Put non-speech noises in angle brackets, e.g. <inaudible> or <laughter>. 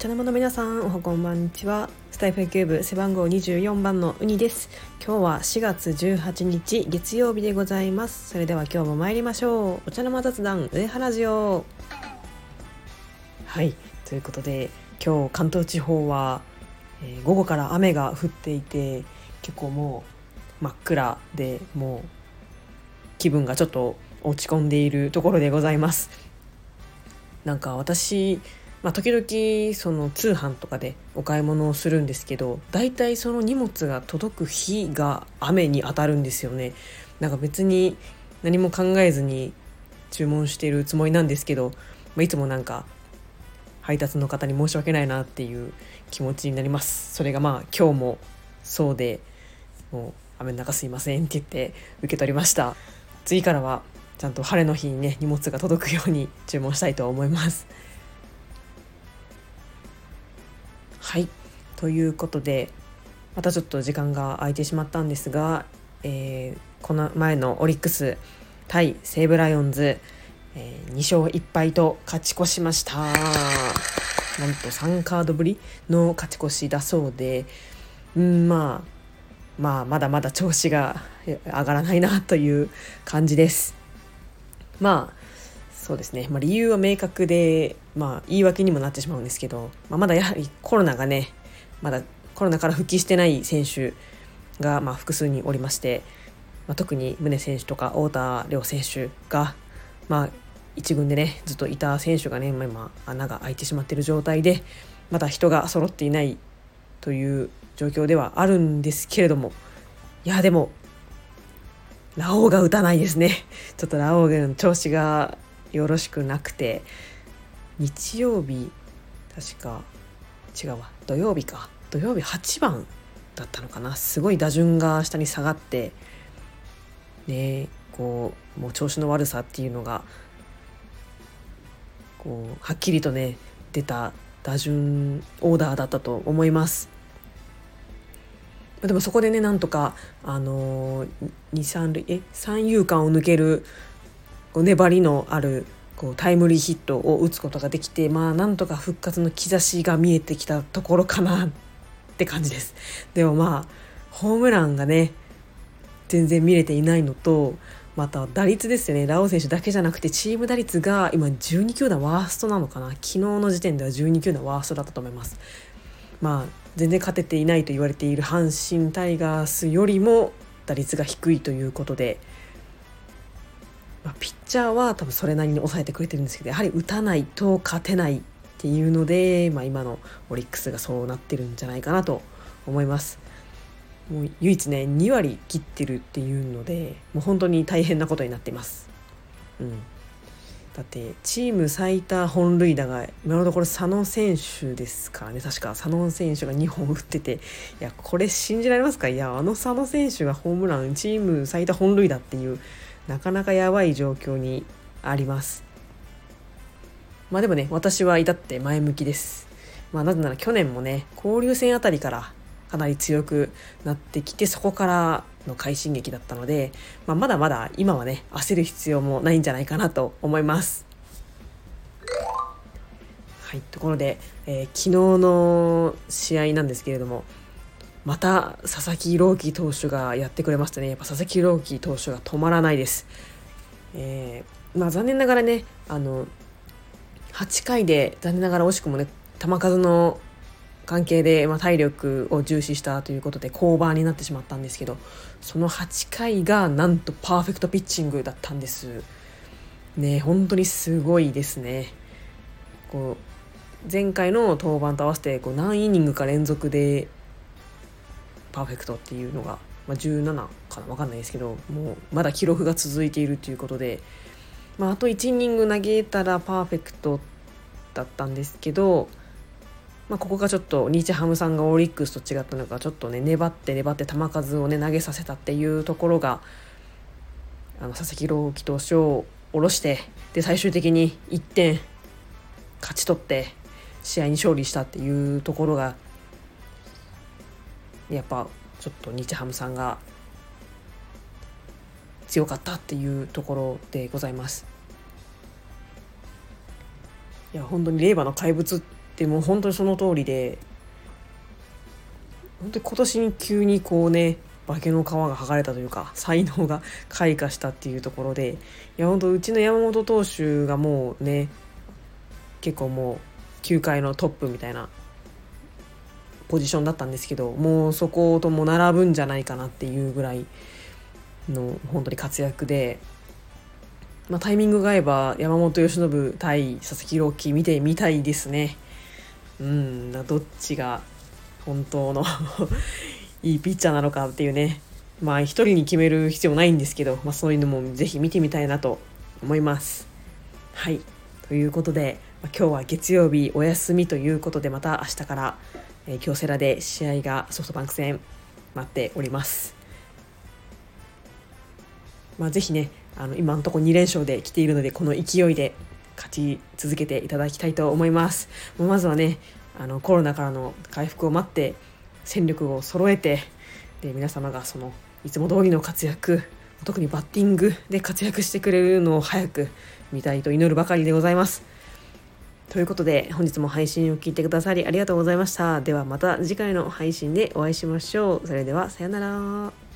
茶の間の皆さんおはこんばんにちは。スタイフキューブ背番号24番のウニです。今日は4月18日月曜日でございます。それでは今日も参りましょう。お茶の間雑談上原ジオはい。ということで今日関東地方は、えー、午後から雨が降っていて結構もう真っ暗でもう気分がちょっと落ち込んでいるところでございます。なんか私まあ、時々その通販とかでお買い物をするんですけど大体その荷物が届く日が雨に当たるんですよね。なんか別に何も考えずに注文しているつもりなんですけど、まあ、いつもなんか配達の方に申し訳ないなっていう気持ちになります。それがまあ今日もそうでもう雨の中すいませんって言って受け取りました。次からはちゃんと晴れの日にね荷物が届くように注文したいと思います。はい。ということでまたちょっと時間が空いてしまったんですが、えー、この前のオリックス対西武ライオンズ、えー、2勝1敗と勝ち越しました。なんと3カードぶりの勝ち越しだそうでうんまあまあまだまだ調子が上がらないなという感じです。まあそうですね、まあ、理由は明確で、まあ、言い訳にもなってしまうんですけど、まあ、まだやはりコロナがねまだコロナから復帰してない選手がま複数におりまして、まあ、特に宗選手とか太田亮選手が、まあ、1軍でねずっといた選手がね、まあ、今穴が開いてしまっている状態でまだ人が揃っていないという状況ではあるんですけれどもいやでもラオウが打たないですね。ちょっとラオウの調子がよろしくなくて日曜日確か違うわ土曜日か土曜日8番だったのかなすごい打順が下に下がってねこうもう調子の悪さっていうのがこうはっきりとね出た打順オーダーだったと思います。でもそこでねなんとかあのー、23塁え三遊間を抜けるこう粘りのあるこうタイムリーヒットを打つことができてまあなんとか復活の兆しが見えてきたところかなって感じです。<laughs> でもまあホームランがね全然見れていないのとまた打率ですよね。ラオウ選手だけじゃなくてチーム打率が今12球団ワーストなのかな。昨日の時点では12球団ワーストだったと思います。まあ全然勝てていないと言われている阪神タイガースよりも打率が低いということでまあ、ピッチャーは多分それなりに抑えてくれてるんですけどやはり打たないと勝てないっていうので、まあ、今のオリックスがそうなってるんじゃないかなと思います。もう唯一ね2割切ってるっていうのでもう本当に大変なことになっています。うん、だってチーム最多本塁打が今のところ佐野選手ですからね。確か佐野選手が2本打ってていやこれ信じられますか？いやあの佐野選手がホームランチーム最多本塁打っていうなかなかやばい状況にあります。まあでもね私は至って前向きです。まあなぜなら去年もね交流戦あたりからかなり強くなってきてそこからの快進撃だったので、まあ、まだまだ今はね焦る必要もないんじゃないかなと思います。はい、ところで、えー、昨日の試合なんですけれどもまた佐々木朗希投手がやってくれましたねやっぱ佐々木朗希投手が止まらないです、えー、まあ、残念ながらねあの8回で残念ながら惜しくもね球数の関係で、まあ、体力を重視したということで降板になってしまったんですけどその8回がなんとパーフェクトピッチングだったんです。ね本当にすごいですね。こう前回の登板と合わせてこう何イニングか連続でパーフェクトっていうのが、まあ、17かな分かんないですけどもうまだ記録が続いているということで、まあ、あと1イニング投げたらパーフェクトだったんですけど、まあ、ここがちょっと日ハムさんがオリックスと違ったのかちょっとね粘って粘って球数をね投げさせたっていうところがあの佐々木朗希投手を下ろしてで最終的に1点勝ち取って試合に勝利したっていうところがやっぱちょっと日ハムさんが強かったっていうところでございます。いや本当に令和の怪物でも本当にその通りで。本当に今年に急にこうね化けの皮が剥がれたというか才能が開花したっていうところで。いや本当うちの山本投手がもうね結構もう球界のトップみたいなポジションだったんですけどもうそことも並ぶんじゃないかなっていうぐらいの本当に活躍で、まあ、タイミングが合えば山本由伸対佐々木朗希見てみたいですね。うんどっちが本当の <laughs> いいピッチャーなのかっていうねまあ一人に決める必要ないんですけど、まあ、そういうのもぜひ見てみたいなと思います。はいということで、まあ、今日は月曜日お休みということでまた明日から、えー、京セラで試合がソフトバンク戦待っております。まあ、ぜひねあの今のところ2連勝で来ているのでこの勢いで勝ち続けていただきたいと思いますもう。まずはねあのコロナからの回復を待って戦力を揃えてで皆様がそのいつも通りの活躍特にバッティングで活躍してくれるのを早く見たいと祈るばかりでございます。ということで本日も配信を聞いてくださりありがとうございました。ではまた次回の配信でお会いしましょう。それではさようなら。